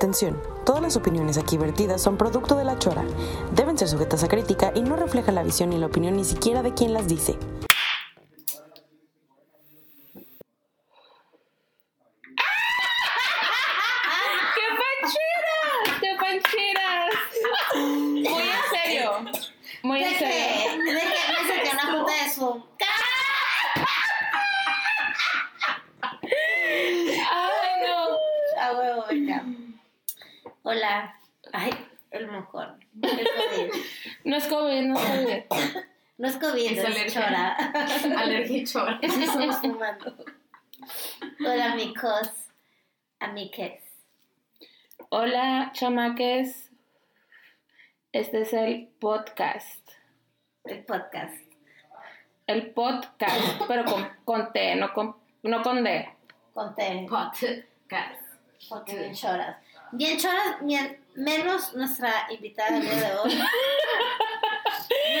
Atención, todas las opiniones aquí vertidas son producto de la chora. Deben ser sujetas a crítica y no refleja la visión ni la opinión ni siquiera de quien las dice. ¡Qué pancheras! ¡Qué pancheras! Muy en serio. Muy en De serio. que, de que me saqué una puta de Zoom. ¡Ay, no! A huevo, venga. Hola. Ay, el mojón. Es COVID. No es COVID, no es COVID. No es alergia. chora. Alergia chora. Estamos fumando. Hola, amigos. Amiques. Hola, chamaques. Este es el podcast. El podcast. El podcast, pero con, con T, no con, no con D. Conté. Podcast. Porque bien choras. Bien choras, bien- menos nuestra invitada del día de hoy.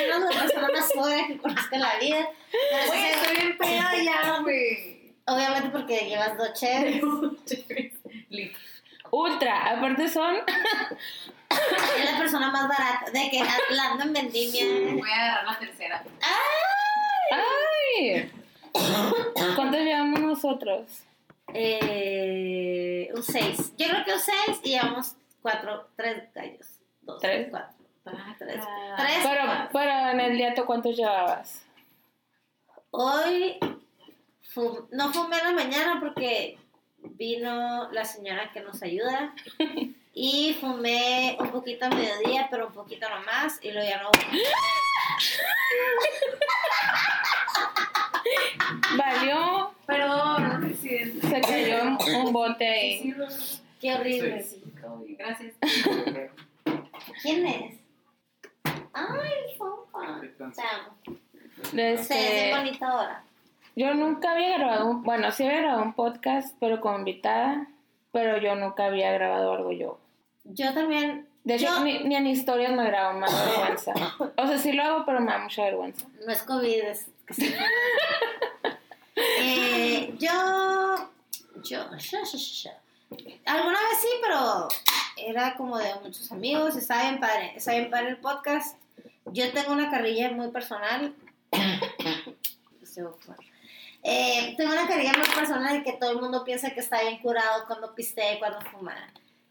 Menos la persona más sobria que conozca en la vida. Pero sí, estoy bien peda ya, güey. obviamente porque llevas dos cheves. Ultra, aparte son. Es la persona más barata. De que hablando en vendimia. Voy a agarrar la tercera. ¡Ay! ¿Cuántos llevamos nosotros? Eh, un 6. Yo creo que un 6 y llevamos 4, 3 gallos. 2, ¿Tres? 4. Tres. Ah. Tres. Pero, pero en el día, ¿tú cuántos llevabas? Hoy fu- no fumé en la mañana porque vino la señora que nos ayuda y fumé un poquito a mediodía, pero un poquito nomás y luego ya no. Valió, Perdón, presidente. se cayó un, bote ahí. Qué horrible. Gracias. ¿Quién es? Ay, Fonfa. Te amo. Se Este, ve bonita ahora. yo nunca había grabado, un, bueno, sí había grabado un podcast, pero como invitada, pero yo nunca había grabado algo yo. Yo también. De hecho, yo- ni, ni en historias me grabo, da vergüenza. O sea, sí lo hago, pero me da mucha vergüenza. No es COVID, es que sí. eh, yo, yo, yo, yo, yo. Alguna vez sí, pero era como de muchos amigos, estaba bien padre, estaba bien padre el podcast. Yo tengo una carrilla muy personal. Eh, tengo una carrilla muy personal de que todo el mundo piensa que está bien curado cuando pistea y cuando fuma.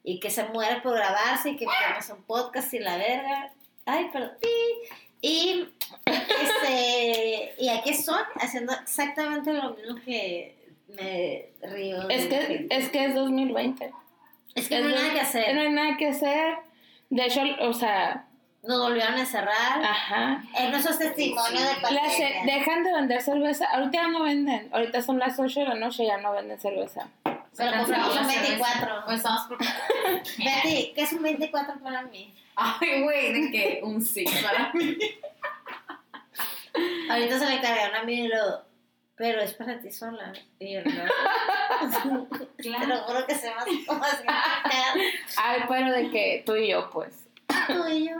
Y que se muere por grabarse y que no un podcast y la verga. Ay, perdón. Pi. Y este, y aquí estoy haciendo exactamente lo mismo que me río. Es que, gente. es que es 2020. Es que no hay nada que No hacer. hay nada que hacer. De hecho, o sea, Nos volvieron a encerrar. ajá. Es nuestro testimonio de La pandemia. dejan de vender cerveza. Ahorita ya no venden. Ahorita son las 8 de la noche, ya no venden cerveza. Pero compramos un 24. Pues estamos preparados. Betty, ¿qué es un 24 para mí? Ay, güey, de que un sí para mí. Ahorita se le cargaron a mí y lo. Pero es para ti sola. Y yo no. Te lo juro que se más como así. Ay, pero de que tú y yo, pues. Tú y yo.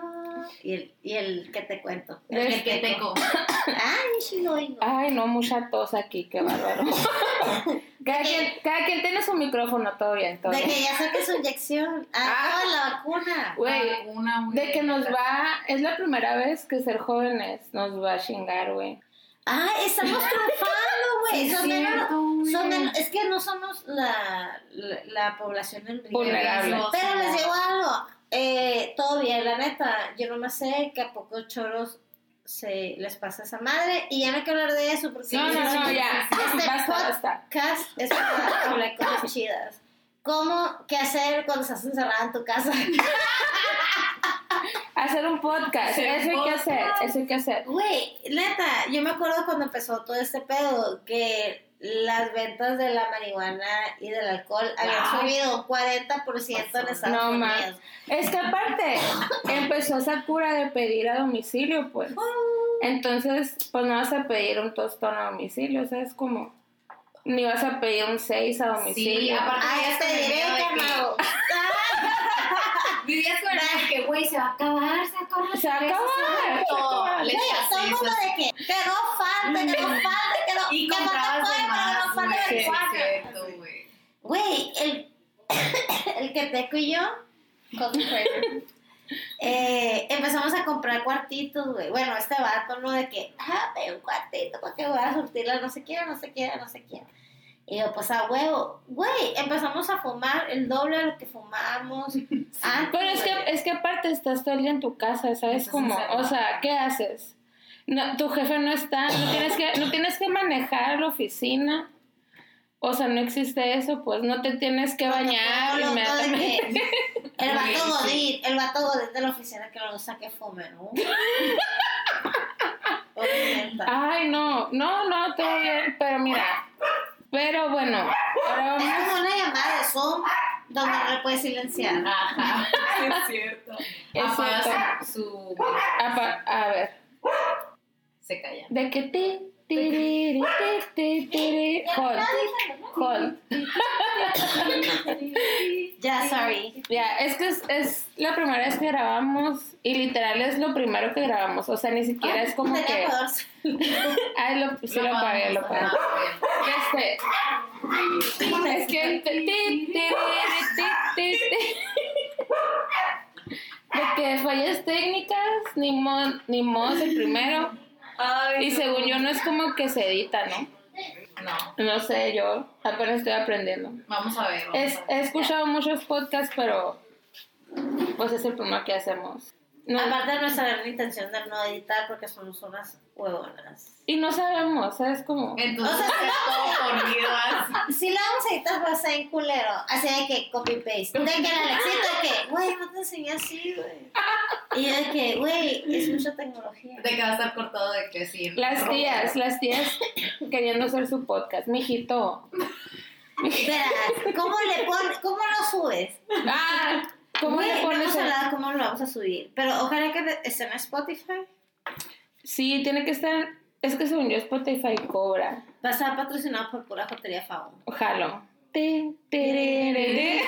Y el, y el que te cuento. El que tengo. Ay, sí lo oigo. Ay, no, mucha tos aquí, qué bárbaro. cada, quien, cada quien tiene su micrófono, todo bien, todo De bien. que ya saque su inyección. Ah, Ah. no, la vacuna. Güey, de que nos va, es la primera vez que ser jóvenes nos va a chingar, güey. Ah, estamos triunfando, güey. Sí, Son cierto, menos- güey. son menos- es que no somos la, la, la población en riesgo. Pero les digo algo. Eh, todo bien, la neta. Yo nomás sé que a pocos choros se les pasa esa madre. Y ya no hay que hablar de eso porque. No, no, no, ya. Este Basta, basta. podcast es para hablar cosas chidas. ¿Cómo? ¿Qué hacer cuando estás encerrada en tu casa? Hacer un podcast, Hacer eso hay que hacer, eso hay que hacer. Güey, neta, yo me acuerdo cuando empezó todo este pedo que las ventas de la marihuana y del alcohol habían Wow. subido un 40% en Estados No, Unidos. man. Es que aparte, empezó esa cura de pedir a domicilio, pues. Entonces, pues no vas a pedir un tostón a domicilio, ¿sabes cómo? Ni vas a pedir un 6 a Sí, domicilio. aparte Ay, vivías te diré, miedo de que- carnal. Vivías con el miedo de que, güey, se va a acabar, se va a acabar. Se va a acabar, Güey, todo mundo de que, que no falte, que no falte, que no, Y falta comprabas de más, güey. Güey. Güey, el, el que Teco y yo, eh, empezamos a comprar cuartitos, güey. Bueno, este vato, ¿no? De que, ah, ve un cuartito para que voy a surtirla, no sé qué, no sé qué, no sé qué. Y yo, pues a huevo, güey, empezamos a fumar el doble de lo que fumábamos antes. Pero es que, es que aparte estás todo el día en tu casa, ¿sabes? Como, o sea, ¿qué haces? No, tu jefe no está, no tienes, que, no tienes que manejar la oficina. O sea, no existe eso, pues no te tienes que bañar de inmediatamente. que El vato Sí, sí. godín, el vato godín de la oficina que no gusta que fume, ¿no? Ay, no, no, no, todo bien, pero mira, pero bueno, ahora Es vamos, como una llamada de Zoom donde no le puedes silenciar. Ajá, sí, es cierto. Es Apaga cierto. su, su- a, ver, Se calla. de que ti, tiriri, ti, ti, tiri, hold, hold. Ya, sorry. Ya, es que es, es la primera vez que grabamos y literal es lo primero que grabamos, o sea, ni siquiera es como que, ay, lo, sí lo pagué, lo pagué. Este, es que de que fallas técnicas, ni mod, ni mod el primero. Y según yo no es como que se edita, ¿no? No, No sé, yo apenas estoy aprendiendo. vamos a ver. vamos Es- a ver. he escuchado muchos podcasts, pero pues es el primero que hacemos. No, Aparte de nuestra gran intención de no editar porque somos unas huevonas. y no sabemos, ¿sabes? Como... Entonces, O sea, es todo. Si lo vamos a editar va a ser en culero. Así de que copy paste. De que el Alexito de que, güey, no te enseñé así, güey. Y yo de que, güey, es mucha tecnología. De que va a estar cortado de que sí. Las tías, las tías queriendo hacer su podcast. Mijito. Espera, ¿cómo le pones, cómo lo subes? Ah, ¿cómo le no pones hemos el- hablado cómo lo vamos a subir. Pero ojalá que esté en Spotify. Sí, tiene que estar... Es que según yo Spotify cobra. Va a estar patrocinado por pura jotería Fabo. Tiriri.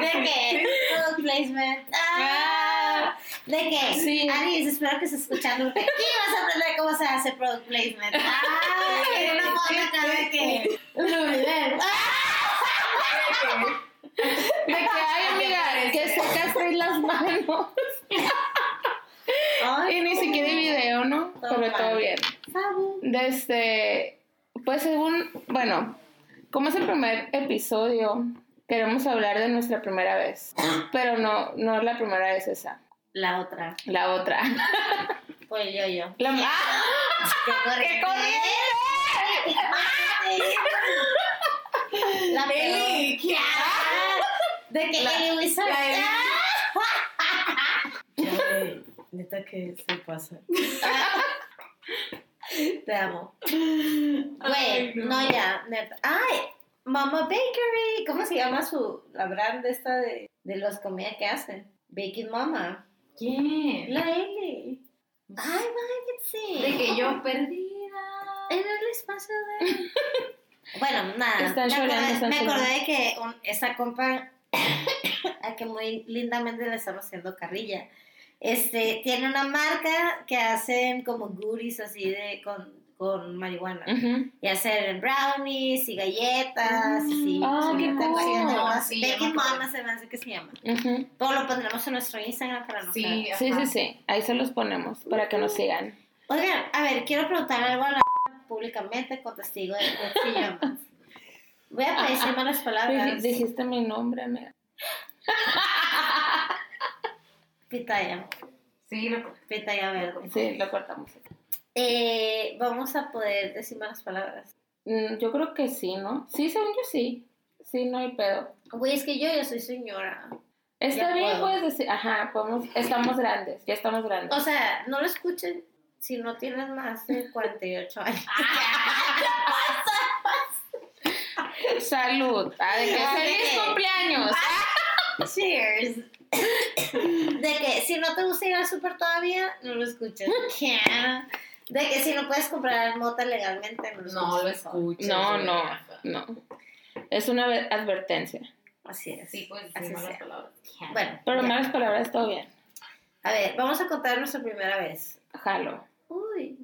¿De qué? Product placement. Ah, ¿De qué? Sí. Aris, espero que estés escuchando aquí vas a aprender cómo se hace product placement. Ah, una foto acá de que... De que, ay, amiga, que traes las manos. Ay, Y ni siquiera hay video, ¿no? Todo Pero todo bien. Desde, pues según, bueno, como es el primer episodio, queremos hablar de nuestra primera vez. Pero no, no es la primera vez esa, La otra. la otra. Pues yo, yo. La, ¡Ah! ¡Qué corriente! La ¿qué De que Wizard. la Eli. Ay, neta que se pasa. Te amo. Güey, no. no. ya, neta. Ay, Mama Bakery. ¿Cómo se llama su, la brand esta de, de las comidas que hacen? Baking Mama. ¿Quién? La Eli. Ay, váyanse. De que yo perdida. En el espacio de... Bueno, nada. Están me llorando, acordé, están me llorando. acordé de que un- esta compa, a que muy lindamente le estamos haciendo carrilla, este, tiene una marca que hacen como goodies así de con, con marihuana. Y hacen brownies y galletas. y sí, Ah, sí, qué cool. acuerdo. Mama se me hace que se llama. Todo lo pondremos en nuestro Instagram para no Sí. Sí, sí, sí. Ahí se los ponemos para que nos sigan. Oigan, a ver, quiero preguntar algo a la públicamente con testigo de Chillamas. Voy a pedir malas palabras. Dijiste mi nombre, amiga. Pitaya, Sí, lo pitaya verde. Sí, lo cortamos. Eh, vamos a poder decir malas palabras. Mm, Yo creo que sí, ¿no? Sí, según yo sí. Sí, no hay pedo. Güey, es que yo ya soy señora. Está Ya bien, puedo. puedes decir, ajá, podemos, estamos grandes, ya estamos grandes. O sea, no lo escuchen si no tienen más de 48 años. Salud. Ah, de que Ah, feliz cumpleaños. Cheers. De que si no te gusta ir al súper todavía, no lo escuches. De que si no puedes comprar mota legalmente, no lo escuches. No lo. No, no, no. Es una ve- advertencia. Así es. Sí, pues Así sí, malas sea. palabras. Bueno, Pero ya. malas palabras, todo bien. a ver, vamos a contar nuestra primera vez. Jalo, Uy.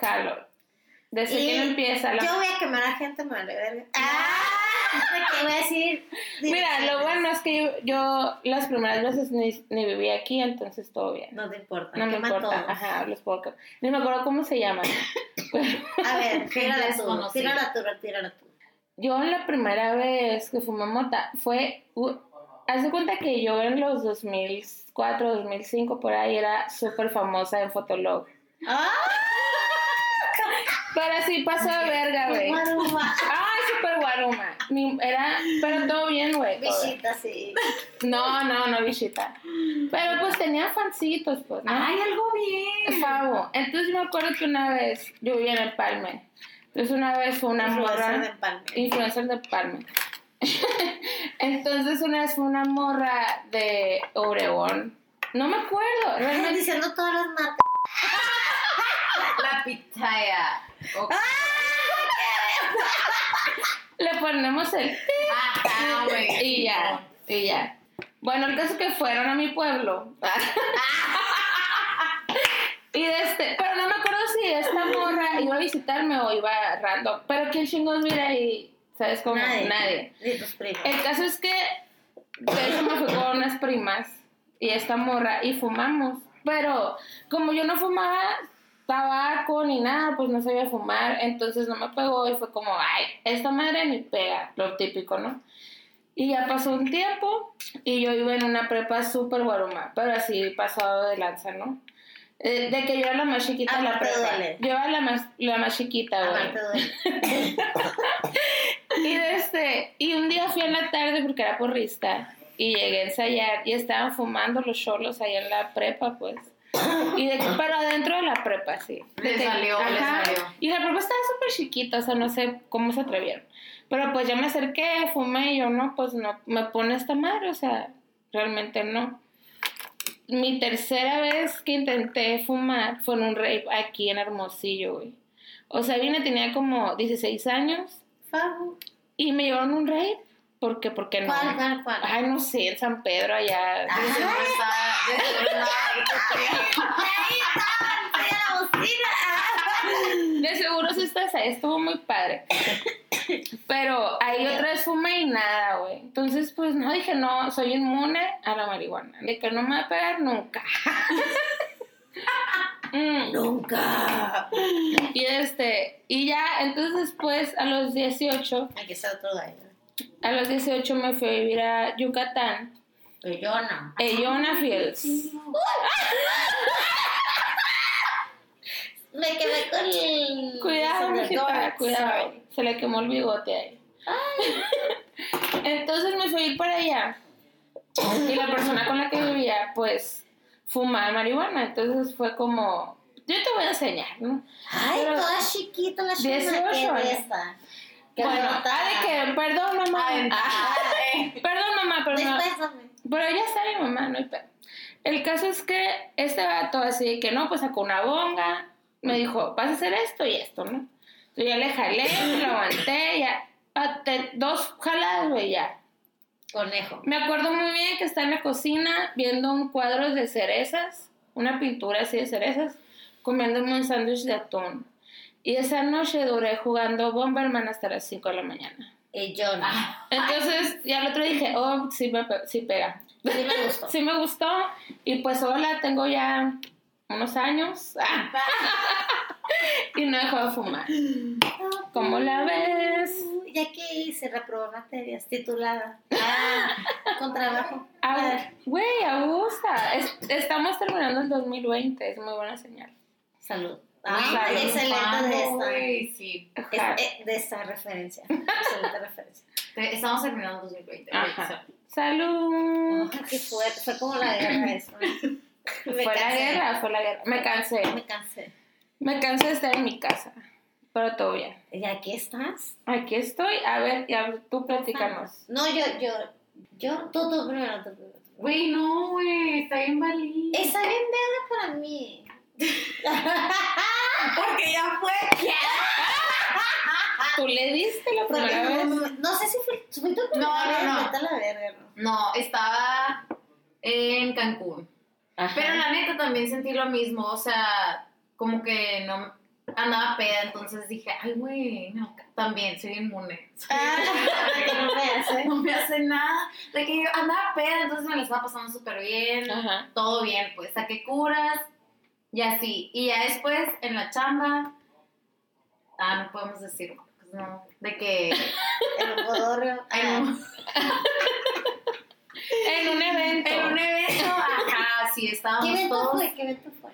jalo. Desde Y que empieza la... Yo voy a quemar a gente, madre. ¡Ah! ¿Qué voy a decir? Mira, lo bueno es que yo, yo las primeras veces ni, ni viví aquí, entonces todo bien. No te importa. No me importa. todo. Ajá, los puedo... Ni me acuerdo cómo se llaman. A ver, tírala tú. Tírala tú, tírala tú. yo la primera vez que fumé mota fue... Uh, haz de cuenta que yo en los 2004, 2005, por ahí, era súper famosa en Fotolog. ¡Ah! Pero sí pasó de verga, güey. Guaruma. Ni- Era, pero todo bien, güey. Bichita, sí. No, no, no, bichita. Pero pues tenía fancitos, pues, ¿no? Ay, algo bien. Favo. Entonces me acuerdo que una vez, yo vivía en el Palme. Entonces una vez fue una Influencer morra. de Palme. Influencer de Palme. Entonces una vez fue una morra de Obregón. No me acuerdo, Estás realmente. diciendo todas las marcas. La pitaya. Ok. Le ponemos el Ajá, y ya, y ya. Bueno, el caso es que fueron a mi pueblo. y de este, pero no me acuerdo si esta morra iba a visitarme o iba random. Pero quién chingos mira ahí, ¿sabes cómo? Nadie. Nadie. Tus. El caso es que de hecho me fui con unas primas y esta morra y fumamos. Pero como yo no fumaba tabaco ni nada, pues no sabía fumar, entonces no me pegó y fue como, ay, esta madre ni pega, lo típico, ¿no? Y ya pasó un tiempo y yo iba en una prepa súper guaruma, pero así pasado de lanza, ¿no? Eh, de que yo era la más chiquita de la prepa. duele. Yo era la más, la más chiquita, güey. Y, de este, y un día fui en la tarde porque era porrista y llegué a ensayar y estaban fumando los cholos allá en la prepa, pues. Y de, pero adentro de la prepa, sí. Le salió, le salió. Y la prepa estaba súper chiquita, o sea, no sé cómo se atrevieron. Pero pues ya me acerqué, fumé y yo, no, pues no, me pone esta madre, o sea, realmente no. Mi tercera vez que intenté fumar fue en un rave aquí en Hermosillo, güey. O sea, vine, tenía como 16 años y me llevaron un rave. ¿Por qué? Porque no. ¿Cuál, cuál, cuál? Ay, no sé, en San Pedro allá. De seguro está. De seguro sí estás ahí, estuvo muy padre. Pero ahí otra vez fumé y nada, güey. Entonces, pues no, dije, no, soy inmune a la marihuana. De que no me va a pegar nunca. Mm. Nunca. Y este, y ya, entonces después a los 18, Hay que ser otro gallo. A los 18 me fui a vivir a Yucatán. No. Ellona Fields. Me quedé con el. Cuidado, mijita, cuidado. Se le quemó el bigote ahí. Entonces me fui a ir para allá. Y la persona con la que vivía, pues, fumaba marihuana. Entonces fue como, yo te voy a enseñar, ¿no? Ay, Pero- toda chiquita la chama. 18 Qué años. Bueno, ah, de que, perdón, mamá. Ay, Ah, perdón, mamá, pero no. Pero ya está mi mamá, no hay pedo. El caso es que este vato así que no, pues sacó una bonga, me dijo, vas a hacer esto y esto, ¿no? Yo ya le jalé, lo aguanté, ya, ah, te- dos jaladas, güey, ya. Conejo. Me acuerdo muy bien que está en la cocina viendo un cuadro de cerezas, una pintura así de cerezas, comiéndome un sándwich de atún. Y esa noche duré jugando Bomberman hasta las 5 de la mañana. Y yo no. Entonces, ya el otro dije, oh, sí, me sí pega. Sí me gustó. Sí me gustó. Y pues hola, tengo ya unos años. y no dejo de fumar. ¿Cómo la ves? Ya que se reprobó materias, titulada. Ah, con trabajo. A Ah, ver, Güey, Augusta. Es- estamos terminando el 2020. Es muy buena señal. salud. Ah, excelente de esta. Sí. es- eh, de esta referencia. Excelente referencia. Estamos terminando 2020. güey, Ajá. o sea, Salud. Ah, qué fuerte. Fue como la guerra eso. Me Fue la guerra, fue la guerra. Me cansé. Me cansé. Me cansé de estar en mi casa. Pero todo bien. ¿Y aquí estás? Aquí estoy. A ver, ya, tú platícanos. No, yo, yo, yo, tú, tú primero, tú primero. Güey, no, güey, está bien valiente. Está bien verga para mí. Porque ya fue. ¿Tú le diste la primera vez? no, no sé si fue, fue tu primera No, no, vez, no. la verga, ¿no? No, estaba en Cancún. Ajá. Pero la neta también sentí lo mismo, o sea, como que no, andaba peda, entonces dije, ay, güey, no, también soy inmune. Ah, no me hace. no me hace nada. De que yo andaba peda, entonces me la estaba pasando súper bien. Ajá. Todo bien, pues saqué curas y así. Y ya después en la chamba, ah, no podemos decir, pues, no, de que El bodorrio. en Ah, un, En un evento. en un evento, ajá, sí, ¿Qué estábamos evento todos. fue? ¿Qué evento fue?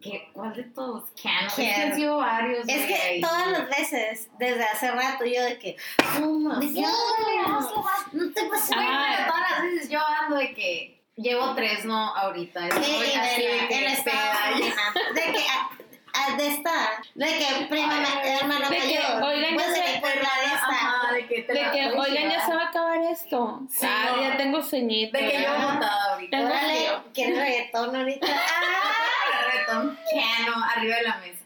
¿Qué? ¿Cuál de todos? Cano. Es ¿Qué? que han sido varios. Es que todas las veces, desde hace rato, yo de que. Fuma, De que, fuma, "Ay, vamos a jugar". No te pasa Güey, Ah. todas las veces yo ando de que llevo tres, ¿no? Ahorita. Estoy Sí, así de de que el estado ya. De que. ah, ah, De esta. De que prima, ma- hermana De que, mayor. oigan, Pues ya de que la de. Ajá, de que te De la que, oigan, ya se va a acabar esto. Sí, ah, no. ya tengo ceñito. De que yo he ya. votado ahorita. Frío. ¿quieres reggaetón ahorita? Ah, reggaetón. Piano, arriba de la mesa.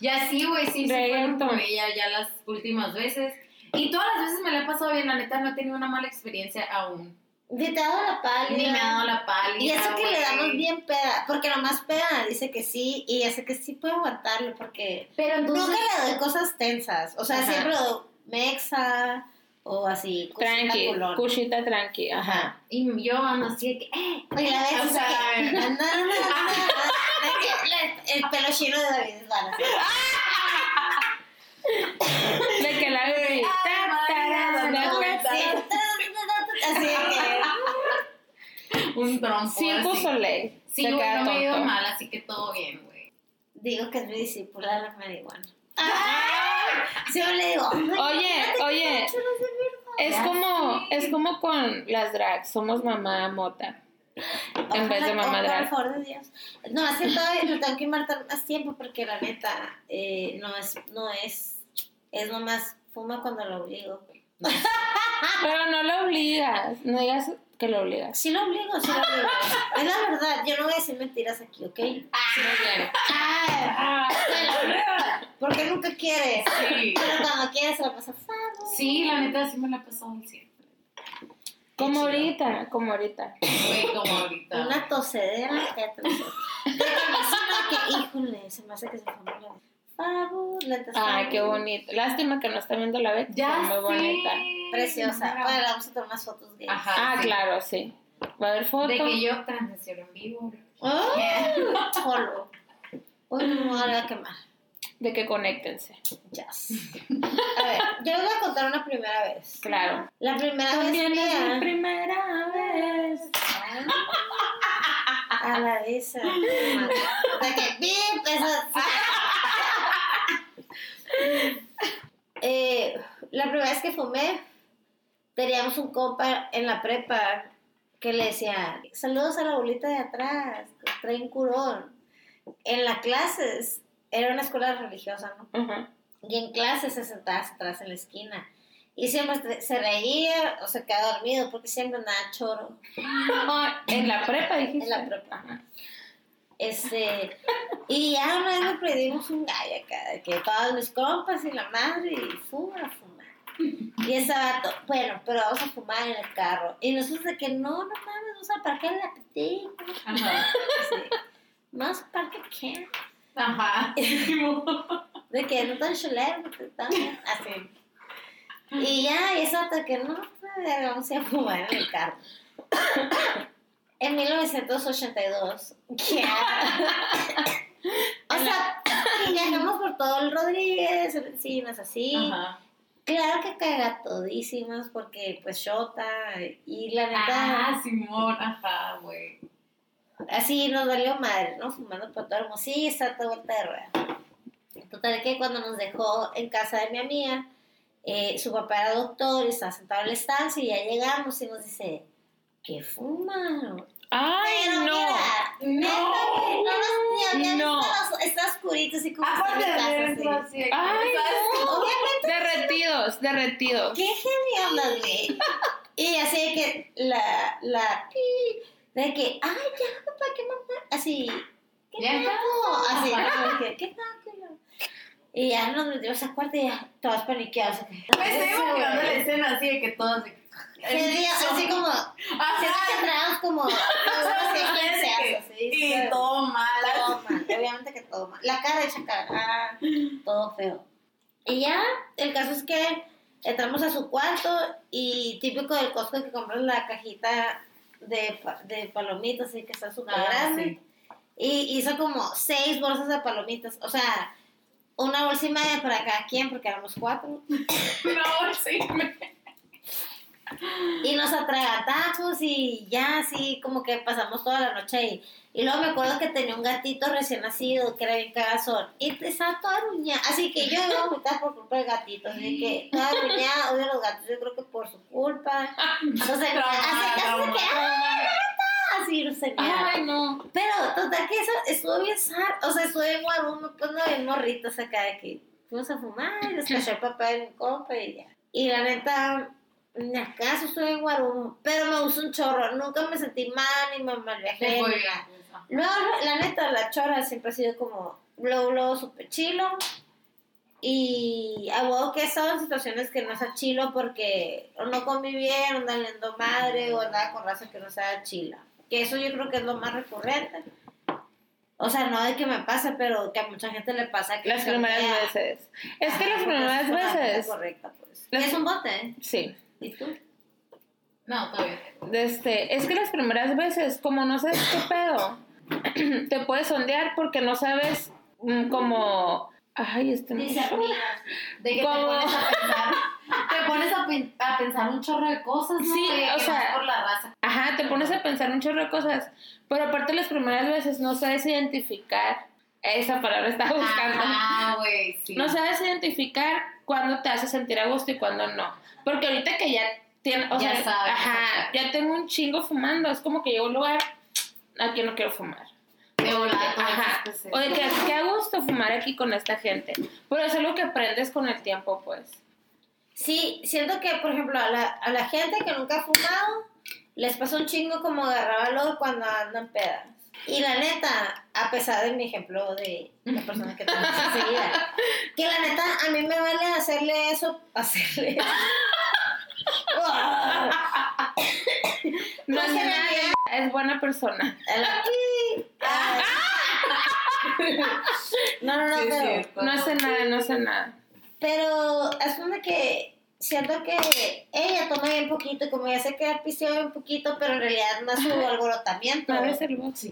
Ya sí, güey, sí, sí Reggaetón. con ella ya las últimas veces. Y todas las veces me la he pasado bien, la neta no he tenido una mala experiencia aún. Ni te ha dado la pálida. Ni me ha dado la pálida. Y eso que le damos bien peda, porque nomás peda dice que sí, y ese que sí puede aguantarlo, porque Pero entonces. nunca le doy cosas tensas, o sea, Ajá. siempre le doy mexa, o así, Tranqui, cuchita tranqui. Ajá. Ajá. Y yo ando así de que, eh. Y la vez O es sea, que, no, no, no, el pelo chino de David Bisbal, así. De que la bebé. Así Un trompo. Circo así. Soleil. Sí, Se güey, no me ha ido mal, así que todo bien, güey. digo que es mi discípula de la marihuana. Sí, yo le digo, "Ay, Oye, oye, chulos de verdad". es como, es como con las drags, somos mamá mota. En vez de mamá oh, drag. Por favor de Dios. No, que todavía le tengo que invertir más tiempo porque la neta eh, no es, no es, es nomás fuma cuando lo obligo. Pero no lo obligas, no digas que lo obligas. Sí lo obligo, sí lo obligo. Es la verdad, yo no voy a decir mentiras aquí, ¿ok? Muy bien. Ah, porque nunca quieres. Sí. Pero cuando quieres se la pasa fado. Sí, la neta sí me la pasado al cielo. Como ahorita, como ahorita. Güey, como ahorita. Una tosedera, que suena que, híjole, se me hace que se fue Ay, qué bonito. Lástima que no está viendo la vez. Ya muy bonita. sé. Preciosa. Bueno, le vamos a tomar unas fotos gays. Ajá. Ah, sí. claro, sí. Va a haber fotos. De que yo transiciono en vivo. ¡Oh! Jolo. Uy, no me voy a quemar. De que conéctense. Yes. A ver, yo les voy a contar una primera vez. Claro. La primera También vez es mi primera vez. A la vez. De que bip, eso. Eh, la primera vez que fumé, teníamos un compa en la prepa que le decía, saludos a la bolita de atrás, trae un curón. En las clases, era una escuela religiosa, ¿no? Ujú. Y en clase se sentaba atrás en la esquina. Y siempre se- reía o se quedaba dormido porque siempre andaba choro en la prepa dijiste. en la prepa. Ajá. Este, y ya una vez nos pedimos un gallo acá, que todos mis compas y la madre, y fuma, a fumar. Y ese vato, bueno, pero vamos a fumar en el carro. Y nosotros de que no, no mames, vamos a parquear la película. Ajá. Vamos a parquear qué? Ajá. De que no tan chulero, bien, así. Y ya, y eso hasta que no, vamos a ir a fumar en el carro. En 1982, ya. o sea, viajamos por todo el Rodríguez, Encinas, así. Ajá. Claro que cagatodísimas, porque pues Shota, y la neta, Ah, Simón, ajá, güey. así nos valió madre, ¿no? Fumando por todo el mundo. Sí, está toda vuelta de rueda. Total que cuando nos dejó en casa de mi amiga, eh, su papá era doctor y estaba sentado en la estancia y ya llegamos y nos dice, ¿qué fuman? Ay, Pero no. mira, no No. visto los- está oscurito así como Aparte de casa, así. Ay, no. Derretidos, derretidos. qué genial las vi. Y así de que la, la, de que, ay, ya, papá, qué mamá, así, qué Ya. naco, así. ¿no? Qué naco, yo. Y ya nos metimos a cuarto y ya, todas paniqueadas. Me estoy imaginando la escena así de que todos. de Sí, así como, Ajá. como, Y todo mal. todo mal, obviamente. que todo mal. La cara hecha cara, todo feo. Y ya, el caso es que entramos a su cuarto y típico del Costco que compras la cajita de, de palomitas y que está súper Ah, grande. sí. Y hizo como seis bolsas de palomitas, o sea, una bolsa y media para cada quien porque éramos cuatro. No, sí. me- Y nos atragantamos y ya así como que pasamos toda la noche ahí. Y luego me acuerdo que tenía un gatito recién nacido que era bien cagazón. Y estaba toda aruñada. Así que yo iba a vomitar por culpa del gatito. Así que toda aruñada, odio los gatos. Yo creo que por su culpa. Entonces, Trauma, así casi trauma. que, ¡ay, gata! Así no sé Ay, no. Pero total que eso estuvo bien sad. O sea, estuve en Guarumo, pues no bien morritos acá de que fuimos a fumar y les cayó el papá de mi compa y ya. Y la neta, acaso estuve en Guarumo, pero me gustó un chorro. Nunca me sentí mal ni me mal viajé. Te ni fue nada. bien. Luego, la neta, la chora siempre ha sido como blow, blow, super chilo. Y a huevo que en situaciones que no sea chilo porque o no comí bien, o andaba leyendo madre, o andaba con raza que no sea chila. Que eso yo creo que es lo más recurrente. O sea, no de que me pase, pero que a mucha gente le pasa que Las primeras veces. Es que las primeras veces. correcta, pues. Las- Es un bote, Sí. ¿Y tú? No, todavía. Este, es que las primeras veces, como no sabes qué pedo, te puedes sondear porque no sabes mm, como. Ay, este no. Dice. De que te ¿Cómo? pones a pensar, te pones a, pen- a pensar un chorro de cosas, ¿no? Sí, o sea- vas por la raza. Ajá, te pones a pensar un chorro de cosas. Pero aparte, las primeras veces no sabes identificar. Esa palabra estaba buscando. Ah, güey, sí. No sabes identificar cuándo te hace sentir a gusto y cuándo no. Porque ahorita que ya tiene, o Ya sea, sabes, ajá, ya tengo un chingo fumando. Es como que llego a un lugar aquí no quiero fumar. De Ajá. que sí. O de que qué a gusto fumar aquí con esta gente. Pero es algo que aprendes con el tiempo, pues. Sí, siento que, por ejemplo, a la, a la gente que nunca ha fumado, les pasa un chingo como agarrar valor cuando andan pedas. Y la neta, a pesar de mi ejemplo de la persona que tengo enseguida, que la neta, a mí me vale hacerle eso, hacerle. No nada, realidad- es buena persona. No, no, no, Sí, pero. No hace nada, no hace nada. pero asume que siento que ella toma bien poquito y como ya sé que pisteó bien poquito, pero en realidad no es su alborotamiento. No es el box.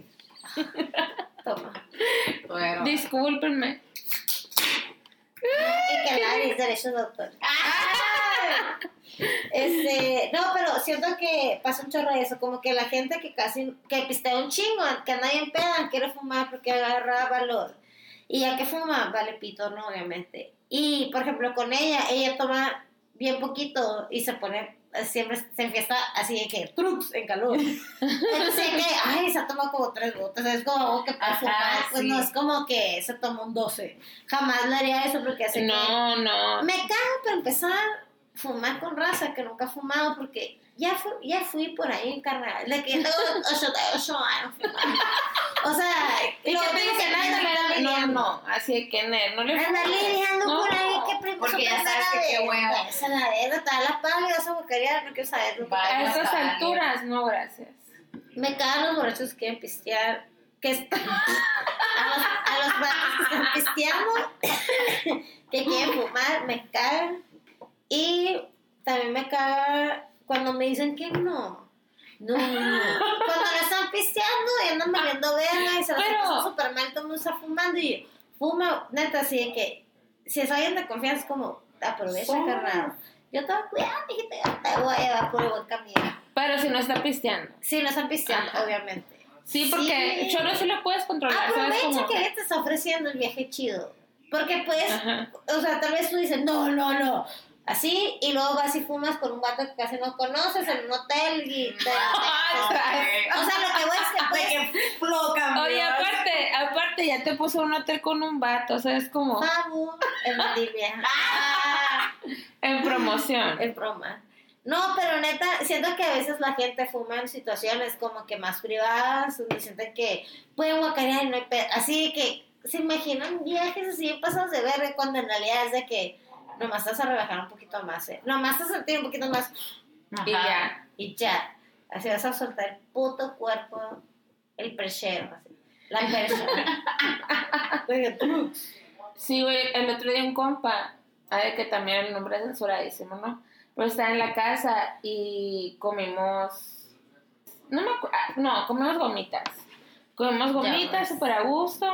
Toma. Bueno. Discúlpenme. Y que nadie es derecho de autor. Este, no, pero siento que pasa un chorro de eso, como que la gente que casi, que pistea un chingo, que anda bien peda, quiere fumar porque agarra valor. Y ya que fuma, vale pito, ¿no? Obviamente. Y, por ejemplo, con ella, ella toma bien poquito y se pone, siempre se enfiesta así de que, trucs, en calor. Entonces, que, ay, se toma como tres botas, es como que para Ajá, fumar, pues sí. no es como que se toma un 12. Jamás le haría eso porque hace que... No, no. Me cago para empezar fumar con raza que nunca he fumado porque ya fui, ya fui por ahí en carnaval. De que tengo años. O sea, ¿Y lo que No, no, no, así que ne- no le Anda fumes. lidiando No. por ahí, que primo porque ya sabes que qué huevo. Esa la verga, está la pala y vas a bocarear, no quiero saber. no. A Vale. alturas, no, gracias. Me cagan los borrachos que quieren pistear. Que están, a los, a los que están que quieren fumar, me cagan. Y también me caga cuando me dicen que no. No, no, no. Cuando no están pisteando y andan valiendo verga y se Pero- pasan súper mal, todo el mundo está fumando y yo, fuma, neta, así de que si es alguien de confianza, es como, aprovecha, Sí. carnal. Yo te voy a cuidar, mijita, yo te voy a llevar por el buen camino. Pero si no está pisteando. Sí, no están pisteando, Ajá. obviamente. Sí, porque Sí. choro sí lo puedes controlar, ¿sabes? Aprovecha Como... que ella te está ofreciendo el viaje chido. Porque puedes, Ajá. o sea, tal vez tú dices, no, no, no. Así, y luego vas y fumas con un vato que casi no conoces en un hotel y te. o sea, lo que voy es que puedes. Floca, Oye, aparte, aparte ya te puso un hotel con un vato, o sea, es como en Bolivia. Ah, en promoción. es broma. No, pero neta, siento que a veces la gente fuma en situaciones como que más privadas, donde sienten que pueden guacarear y no hay pedo. Así que se imaginan viajes así pasados de verga cuando en realidad es de que nomás estás a relajar un poquito más, ¿eh? Nomás estás a sentir un poquito más Y ya. y ya. Así vas a soltar el puto cuerpo, el perchero. Así. La persona. Sí, güey, el otro día un compa, a ver que también el nombre es censuradísimo, ¿no? Pero estaba en la casa y comimos, no me acuerdo, no, comimos gomitas. Comimos gomitas súper a gusto.